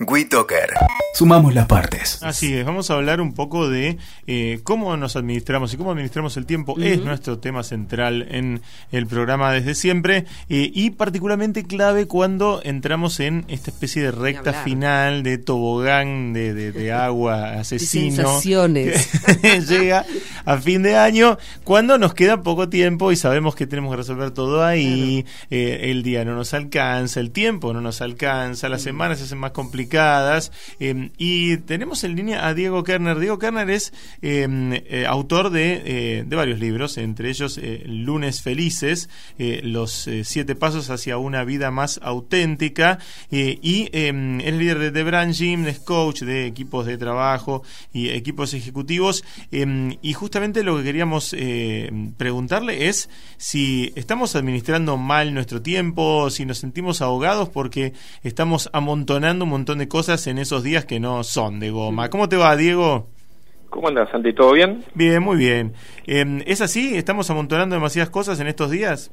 WeToker. Sumamos las partes. Así es, vamos a hablar un poco de eh, cómo nos administramos y cómo administramos el tiempo. Es nuestro tema central en el programa desde siempre eh, y particularmente clave cuando entramos en esta especie de recta final de tobogán de, agua asesino. Que llega a fin de año cuando nos queda poco tiempo y sabemos que tenemos que resolver todo ahí. Eh, el día no nos alcanza, el tiempo no nos alcanza, las semanas se hacen más complicadas Em, y tenemos en línea a Diego Kerner. Diego Kerner es em, eh, autor de, eh, de, varios libros, entre ellos eh, Lunes Felices, Los Siete Pasos hacia una Vida Más Auténtica. y em, es líder de The Brand Gym, es coach de equipos de trabajo y equipos ejecutivos. y justamente lo que queríamos preguntarle es si estamos administrando mal nuestro tiempo, si nos sentimos ahogados porque estamos amontonando un montón de cosas en esos días que no son de goma. ¿Cómo te va, Diego? ¿Cómo andas, Santi? ¿Todo bien? Bien, muy bien. Em, ¿Es así? ¿Estamos amontonando demasiadas cosas en estos días?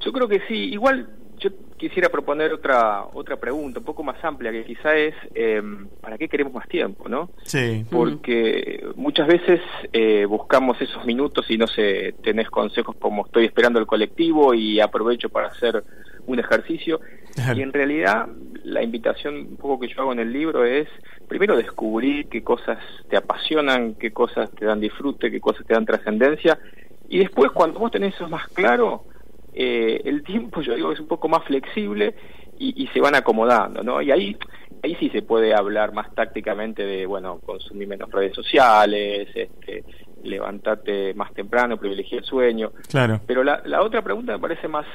Yo creo que sí. Igual yo quisiera proponer otra otra pregunta, un poco más amplia, que quizá es em, ¿para qué queremos más tiempo, no? Sí. Porque muchas veces eh, buscamos esos minutos y no sé, tenés consejos como estoy esperando el colectivo y aprovecho para hacer un ejercicio. Y en realidad la invitación un poco que yo hago en el libro es primero descubrir qué cosas te apasionan, qué cosas te dan disfrute, qué cosas te dan trascendencia. Y después cuando vos tenés eso más claro, eh, el tiempo yo digo es un poco más flexible y, se van acomodando, ¿no? Y ahí ahí sí se puede hablar más tácticamente de, bueno, consumir menos redes sociales, este, levantarte más temprano, privilegiar el sueño. Claro. Pero la, la otra pregunta me parece más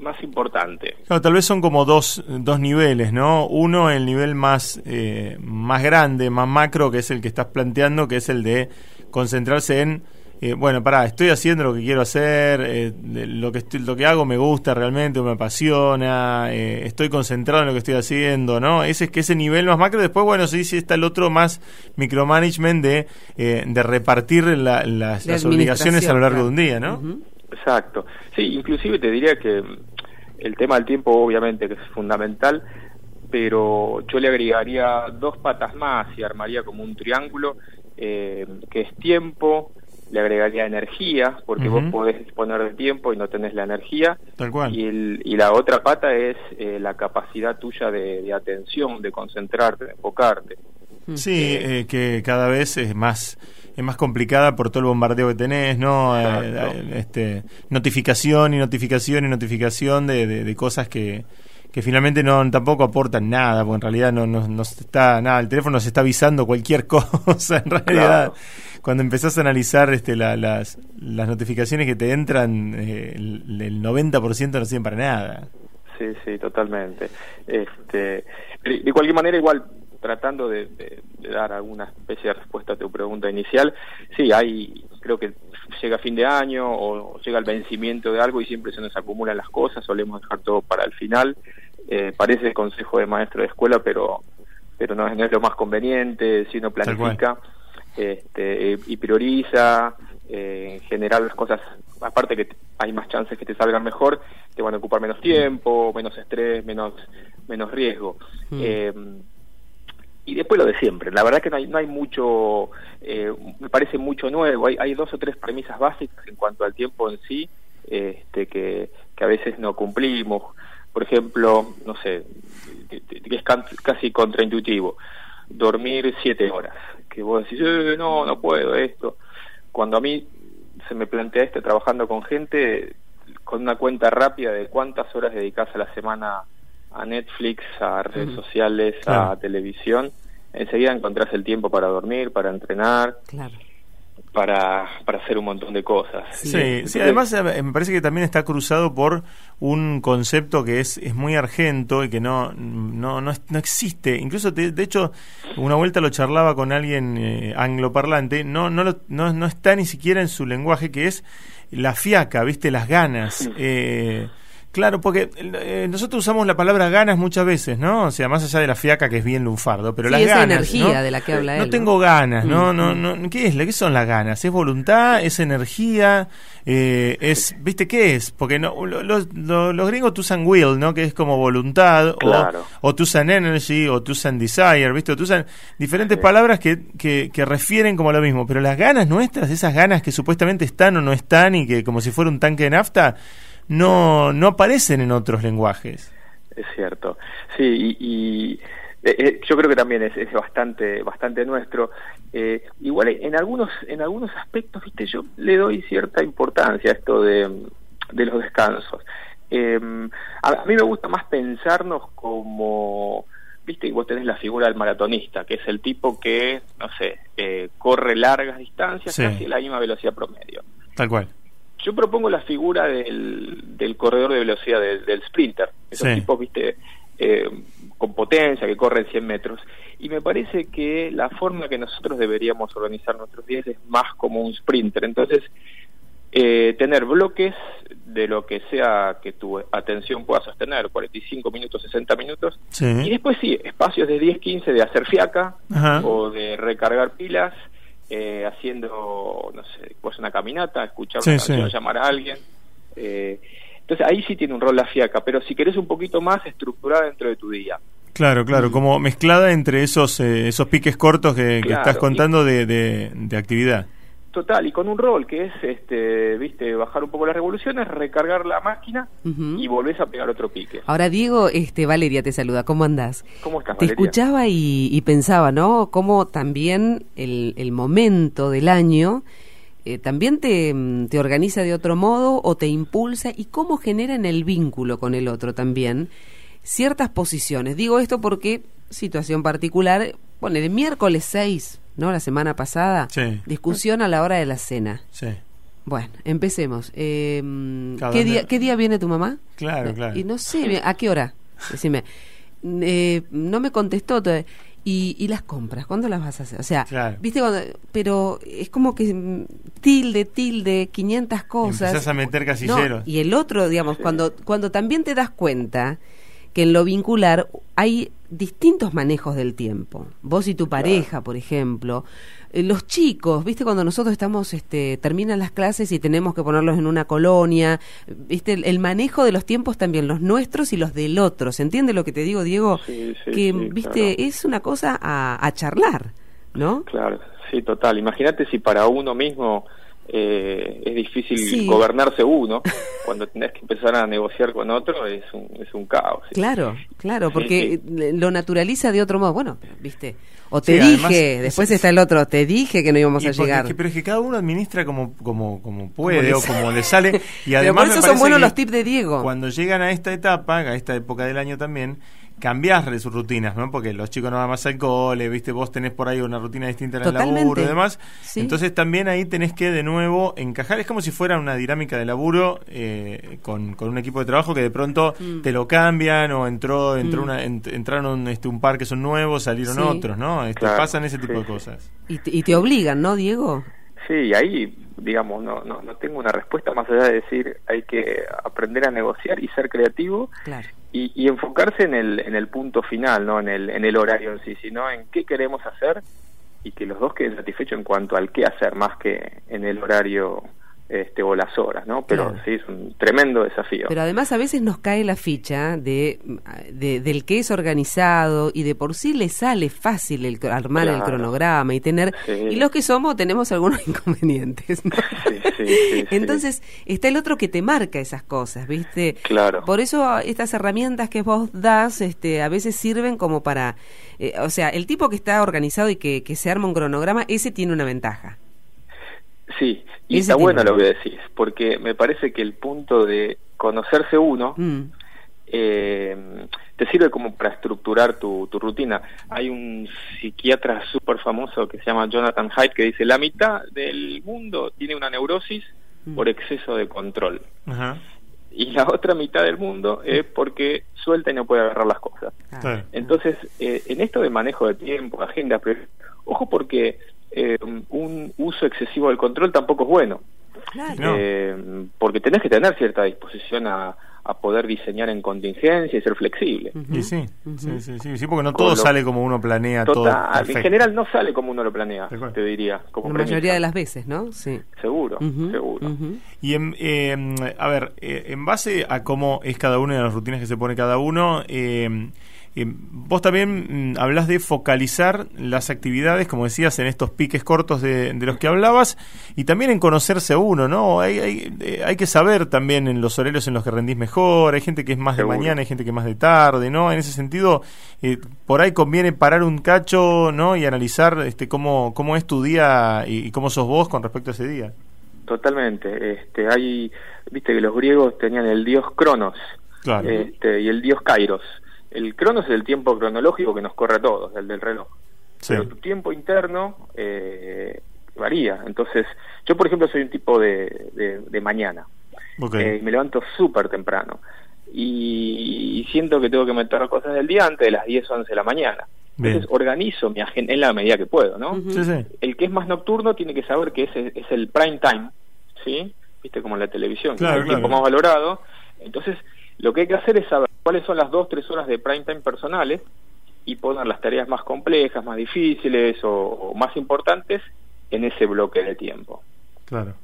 más importante. Claro, tal vez son como dos, dos niveles, ¿no? Uno, el nivel más, eh, más grande, más macro, que es el que estás planteando, que es el de concentrarse en, eh, bueno, pará, estoy haciendo lo que quiero hacer, eh, lo, que lo que hago me gusta realmente, me apasiona, estoy concentrado en lo que estoy haciendo, ¿no? Ese es que ese nivel más macro, después, bueno, sí, sí está el otro más micromanagement de, de repartir las, obligaciones a lo largo de un día, ¿no? Exacto. Sí, inclusive te diría que el tema del tiempo obviamente que es fundamental, pero yo le agregaría dos patas más y armaría como un triángulo, eh, que es tiempo, le agregaría energía, porque vos podés disponer de tiempo y no tenés la energía. Tal cual. Y, y la otra pata es eh, la capacidad tuya de, atención, de concentrarte, de enfocarte. Sí, eh, que cada vez es más es más complicada por todo el bombardeo que tenés, ¿no? Eh, eh, este, notificación y notificación y notificación de, de, cosas que, que finalmente no tampoco aportan nada, porque en realidad no, no, está nada, el teléfono se está avisando cualquier cosa, en realidad. Cuando empezás a analizar este, las, las notificaciones que te entran, eh, el, el 90% no sirven para nada. Sí, sí, totalmente. Este, de cualquier manera, igual tratando de, dar alguna especie de respuesta a tu pregunta inicial, sí, hay, creo que llega fin de año o llega el vencimiento de algo y siempre se nos acumulan las cosas, solemos dejar todo para el final. Eh, parece consejo de maestro de escuela, pero pero no, es lo más conveniente, si uno planifica este, y prioriza, eh, en general las cosas, aparte que hay más chances que te salgan mejor, te van a ocupar menos tiempo, menos estrés, menos menos riesgo. Mm. Eh, y después lo de siempre. La verdad que no hay, no hay mucho, eh, me parece mucho nuevo. Hay, hay dos o tres premisas básicas en cuanto al tiempo en sí, este, que, que a veces no cumplimos. Por ejemplo, no sé, que, es casi contraintuitivo, dormir siete horas. Que vos decís, eh, no, no puedo esto. Cuando a mí se me plantea esto trabajando con gente, con una cuenta rápida de cuántas horas dedicas a la semana a Netflix, a redes sociales, a televisión, enseguida encontrás el tiempo para dormir, para entrenar. Para, para hacer un montón de cosas. Sí, sí, además eh, me parece que también está cruzado por un concepto que es, es muy argento y que no, no, no, existe. Incluso, de hecho, una vuelta lo charlaba con alguien eh, angloparlante, no, no, no, no está ni siquiera en su lenguaje, que es la fiaca, ¿viste? Las ganas. Eh, Claro, porque eh, nosotros usamos la palabra ganas muchas veces, ¿no? O sea, más allá de la fiaca que es bien lunfardo, pero Sí, las esa ganas. energía ¿no? de la que habla No él, tengo ¿no? ganas, ¿no? Mm, No, no, ¿Qué es? ¿Qué son las ganas? ¿Es voluntad? ¿Es energía? Eh, es, ¿Viste qué es? Porque no, lo- los, lo- los gringos te usan will, ¿no? Que es como voluntad, Claro. o, o te usan energy, o te usan desire, ¿viste? O te usan diferentes Sí. palabras que, que, que refieren como lo mismo. Pero las ganas nuestras, esas ganas que supuestamente están o no están y que como si fuera un tanque de nafta, no, no aparecen en otros lenguajes. Es cierto. Sí, y, y, eh, eh, yo creo que también es, es bastante bastante nuestro. Eh, igual en algunos en algunos aspectos, viste, yo le doy cierta importancia a esto de, de los descansos. Eh, a, mí me gusta más pensarnos como viste y vos tenés la figura del maratonista que es el tipo que no sé eh, corre largas distancias Sí. casi a la misma velocidad promedio Tal cual. Yo propongo la figura del, del corredor de velocidad, del, del sprinter. Esos Sí. tipos, viste, eh, con potencia, que corren 100 metros. Y me parece que la forma que nosotros deberíamos organizar nuestros días es más como un sprinter. Entonces, eh, tener bloques de lo que sea que tu atención pueda sostener, 45 minutos, 60 minutos. Y después sí, espacios de 10, 15 de hacer fiaca Ajá. o de recargar pilas, eh, haciendo, no sé, pues una caminata, escuchar Sí, una canción, sí. llamar a alguien. Eh, entonces ahí sí tiene un rol la fiaca, pero si querés un poquito más estructurada dentro de tu día. Claro, claro, como mezclada entre esos eh, esos piques cortos que, estás y- contando de, de, de actividad. Total, y con un rol que es, este, viste, bajar un poco las revoluciones, recargar la máquina y volvés a pegar otro pique. Ahora, Diego, este, Valeria te saluda. ¿Cómo andás? ¿Cómo estás, Te escuchaba y, y pensaba, ¿no? Cómo también el, el momento del año eh, también te, te organiza de otro modo o te impulsa y cómo genera en el vínculo con el otro también ciertas posiciones. Digo esto porque, situación particular, bueno, el miércoles 6, ¿no? La semana pasada, Sí. discusión a la hora de la cena. Sí. Bueno, empecemos. Eh, Claro, ¿qué, ¿dónde- día, ¿Qué día viene tu mamá? Claro, claro. Y no sé, ¿a qué hora? Decime. Eh, no me contestó todavía. ¿Y, y las compras? ¿Cuándo las vas a hacer? O sea, Claro. ¿viste? Cuando, pero es como que mm, tilde, tilde, 500 cosas. Empezás a meter No, casilleros. y el otro, digamos, cuando, cuando también te das cuenta que en lo vincular hay distintos manejos del tiempo. Vos y tu pareja, por ejemplo. Eh, Los chicos, ¿viste? Cuando nosotros estamos, este, terminan las clases y tenemos que ponerlos en una colonia, ¿viste? El, el manejo de los tiempos también, los nuestros y los del otro. ¿Se entiende lo que te digo, Diego? Sí, sí, que, sí, ¿viste? claro. Es una cosa a, a charlar, ¿no? Claro, sí, total. Imagínate si para uno mismo eh, es difícil Sí. gobernarse uno, cuando tenés que empezar a negociar con otro es un, es un caos. sí. Claro, claro, Sí, porque lo naturaliza de otro modo. Bueno, viste, o te además, dije, es- después es- está el otro, te dije que no íbamos a llegar. es que- pero es que cada uno administra como como como puede o como le sale y Pero además por me eso son buenos los tips de Diego. Cuando llegan a esta etapa, a esta época del año también, cambiás de sus rutinas, ¿no? Porque los chicos no van más al cole, ¿viste? Vos tenés por ahí una rutina distinta en el Totalmente. laburo y demás. Sí. Entonces también ahí tenés que de nuevo encajar. Es como si fuera una dinámica de laburo eh, con, con un equipo de trabajo que de pronto Mm. te lo cambian o entró, entró Mm. una, ent- entraron este, un par que son nuevos, salieron Sí. otros, ¿no? Este, Claro, pasan ese tipo sí, de sí. cosas. Y, te, y te obligan, ¿no, Diego? Sí, y ahí, digamos, no, no, no tengo una respuesta más allá de decir hay que aprender a negociar y ser creativo Claro. Y, y enfocarse en el, en el punto final, no en el, en el horario en sí, sino en qué queremos hacer y que los dos queden satisfechos en cuanto al qué hacer, más que en el horario este, o las horas, ¿no? Pero Claro. sí, es un tremendo desafío. Pero además a veces nos cae la ficha de, de- del que es organizado y de por sí le sale fácil el, armar el cronograma y tener... Sí. Y los que somos tenemos algunos inconvenientes. ¿no? Sí, sí, sí, sí. Entonces está el otro que te marca esas cosas, ¿viste? Claro. Por eso estas herramientas que vos das este, a veces sirven como para... eh, o sea, el tipo que está organizado y que, que se arma un cronograma, ese tiene una ventaja. Sí, y está bueno lo que decís, porque me parece que el punto de conocerse uno Mm, eh, te sirve como para estructurar tu, tu rutina. Hay un psiquiatra súper famoso que se llama Jonathan Haidt que dice, la mitad del mundo tiene una neurosis Mm. por exceso de control. Ajá. Y la otra mitad del mundo es porque suelta y no puede agarrar las cosas. claro. Claro. Entonces, eh, en esto de manejo de tiempo, agenda, pero, ojo porque eh, un uso excesivo del control tampoco es bueno. Claro. Eh, porque tenés que tener cierta disposición a, a poder diseñar en contingencia y ser flexible. Y sí, sí, sí, sí, porque no todo sale como uno planea. Total, en general no sale como uno lo planea, te diría. Como La mayoría de las veces, ¿no? Sí. Seguro, seguro. Y en, eh, a ver, eh, en base a cómo es cada uno de las rutinas que se pone cada uno, eh, vos también mm, hablas de focalizar las actividades, como decías, en estos piques cortos de, los que hablabas y también en conocerse a uno, ¿no? Hay, hay, eh, hay, que saber también en los horarios en los que rendís mejor, hay gente que es más de mañana, hay gente que es más de tarde, ¿no? En ese sentido, eh, por ahí conviene parar un cacho, ¿no? Y analizar este, cómo, cómo es tu día y, cómo sos vos con respecto a ese día. Totalmente. Este, hay, viste que los griegos tenían el dios Cronos este, y el dios Kairos el crono es el tiempo cronológico que nos corre a todos, el del reloj. Pero tu tiempo interno eh, varía. Entonces, yo por ejemplo soy un tipo de, de, mañana. Eh, me levanto súper temprano. Y, siento que tengo que meter cosas del día antes de las 10 o 11 de la mañana. Entonces organizo mi agenda en la medida que puedo, ¿no? El que es más nocturno tiene que saber que ese es el prime time, ¿sí? Viste como en la televisión, que es el tiempo más valorado. Entonces, lo que hay que hacer es saber cuáles son las dos, tres horas de prime time personales y poner las tareas más complejas, más difíciles o, más importantes en ese bloque de tiempo. Claro.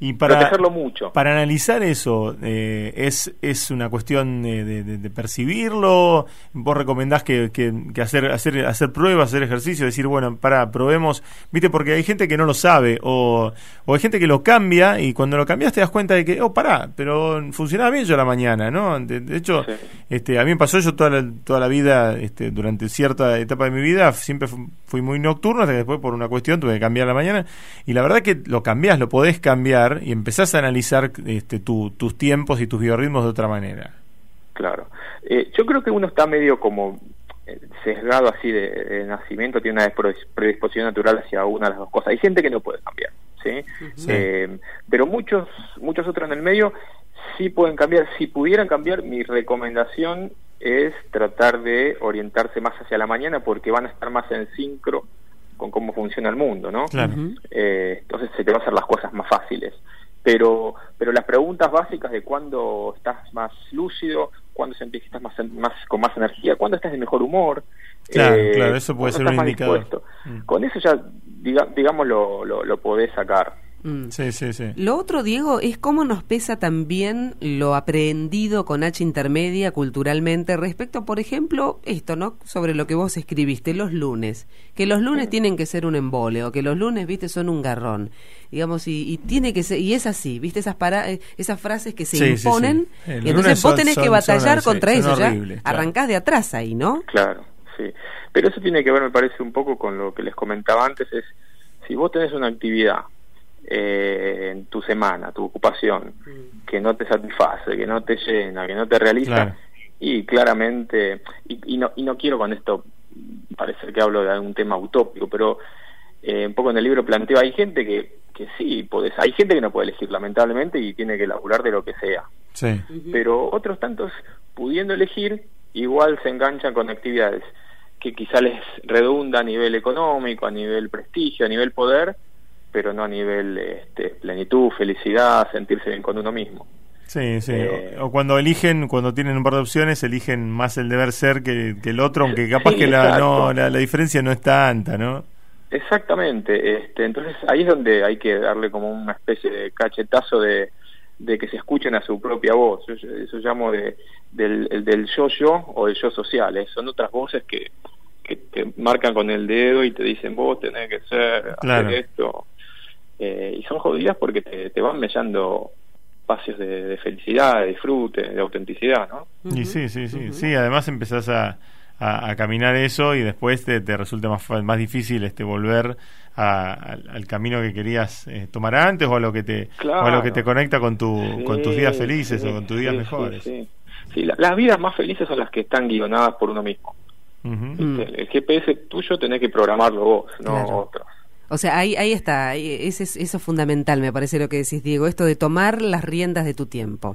Y para, mucho. Para analizar eso, eh, es, ¿es una cuestión de, percibirlo? ¿Vos recomendás que, que, hacer, hacer, hacer pruebas, hacer ejercicio, decir, bueno, para, probemos? ¿Viste? Porque hay gente que no lo sabe, o, o hay gente que lo cambia, y cuando lo cambias te das cuenta de que, oh, pará, pero funcionaba bien yo a la mañana, ¿no? De, hecho, este, a mí me pasó yo toda la, toda la vida, este, durante cierta etapa de mi vida, siempre fui muy nocturno, hasta que después por una cuestión tuve que cambiar la mañana, y la verdad que lo cambiás, lo podés cambiar y empezás a analizar este, tus tiempos y tus biorritmos de otra manera. Claro. Eh, yo creo que uno está medio como eh, sesgado así de, nacimiento, tiene una predisposición natural hacia una de las dos cosas. Hay gente que no puede cambiar, ¿sí? Eh, pero muchos, muchos otros en el medio sí pueden cambiar. Si pudieran cambiar, mi recomendación es tratar de orientarse más hacia la mañana porque van a estar más en sincro con cómo funciona el mundo, ¿no? Eh, entonces se te van a hacer las cosas más fáciles. Pero, pero las preguntas básicas de cuándo estás más lúcido, cuándo sentís que estás más, más, con más energía, cuándo estás de mejor humor. Claro, eh, claro, eso puede ser un indicador. Mm. Con eso ya, digamos, lo, lo, lo podés sacar. Mm. Sí, sí, sí. Lo otro, Diego, es cómo nos pesa también lo aprendido con H intermedia culturalmente respecto, por ejemplo, esto, ¿no? Sobre lo que vos escribiste, los lunes. Que los lunes tienen que ser un embole o que los lunes, viste, son un garrón. Digamos, y, tiene que ser, y es así, viste, esas, para, eh, esas frases que se imponen. y entonces vos tenés que batallar contra eso, ya arrancás de atrás ahí, ¿no? Claro, sí. Pero eso tiene que ver, me parece, un poco con lo que les comentaba antes, es si vos tenés una actividad eh, en tu semana, tu ocupación, mm. que no te satisface, que no te llena, que no te realiza, y claramente, y, no, y no quiero con esto parecer que hablo de algún tema utópico, pero eh, un poco en el libro planteo, hay gente que, que sí, podés, hay gente que no puede elegir lamentablemente y tiene que laburar de lo que sea, sí. pero otros tantos pudiendo elegir, igual se enganchan con actividades que quizá les redunda a nivel económico, a nivel prestigio, a nivel poder, pero no a nivel este, plenitud, felicidad, sentirse bien con uno mismo. Sí, sí. Eh, o, cuando eligen, cuando tienen un par de opciones, eligen más el deber ser que, el otro, aunque capaz que la, no, la, diferencia no es tanta, ¿no? Exactamente. Este, entonces ahí es donde hay que darle como una especie de cachetazo de, de que se escuchen a su propia voz. eso llamo de, del, del yo-yo o del yo social. ¿eh? Son otras voces que, que te marcan con el dedo y te dicen vos tenés que ser, hacer esto eh, y son jodidas porque te, van mellando espacios de, felicidad, de disfrute, de autenticidad, ¿no? Y sí, sí, sí, sí, además empezás a, a, caminar eso y después te, te, resulta más, más difícil este volver al, camino que querías eh, tomar antes o a lo que te a lo que te conecta con tu con tus días felices o con tus días mejores. Sí, las vidas más felices son las que están guionadas por uno mismo. el, GPS tuyo tenés que programarlo vos, no otros. O sea, ahí, ahí está, eso es, eso fundamental, me parece lo que decís, Diego, esto de tomar las riendas de tu tiempo.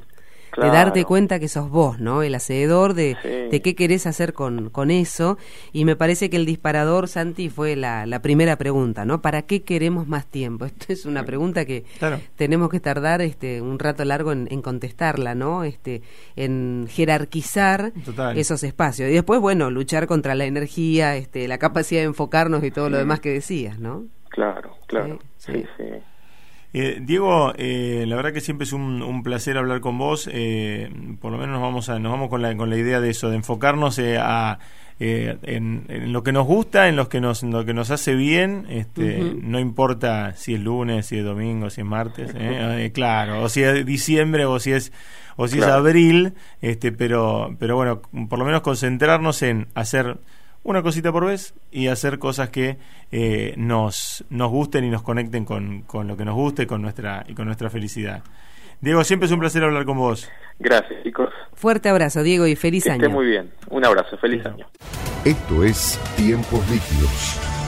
de darte cuenta que sos vos, ¿no? El hacedor de, de qué querés hacer con, con eso. Y me parece que el disparador, Santi, fue la, la primera pregunta, ¿no? ¿Para qué queremos más tiempo? Esto es una pregunta que tenemos que tardar este, un rato largo en, en contestarla, ¿no? Este, en jerarquizar esos espacios. Y después, bueno, luchar contra la energía, este, la capacidad de enfocarnos y todo lo demás que decías, ¿no? Claro, claro. sí. sí. Eh, Diego, eh, la verdad que siempre es un, placer hablar con vos. Eh, por lo menos nos vamos a, nos vamos con la, con la idea de eso, de enfocarnos a, en, lo que nos gusta, en, los que nos, lo que nos hace bien. Este, No importa si es lunes, si es domingo, si es martes, claro, o si es diciembre o si es o si es abril. Este, pero, pero bueno, por lo menos concentrarnos en hacer una cosita por vez y hacer cosas que eh, nos, nos gusten y nos conecten con, con lo que nos guste con nuestra, y con nuestra felicidad. Diego, siempre es un placer hablar con vos. Gracias, chicos. Fuerte abrazo, Diego, y feliz que año. Esté muy bien. Un abrazo, feliz año. Esto es Tiempos Líquidos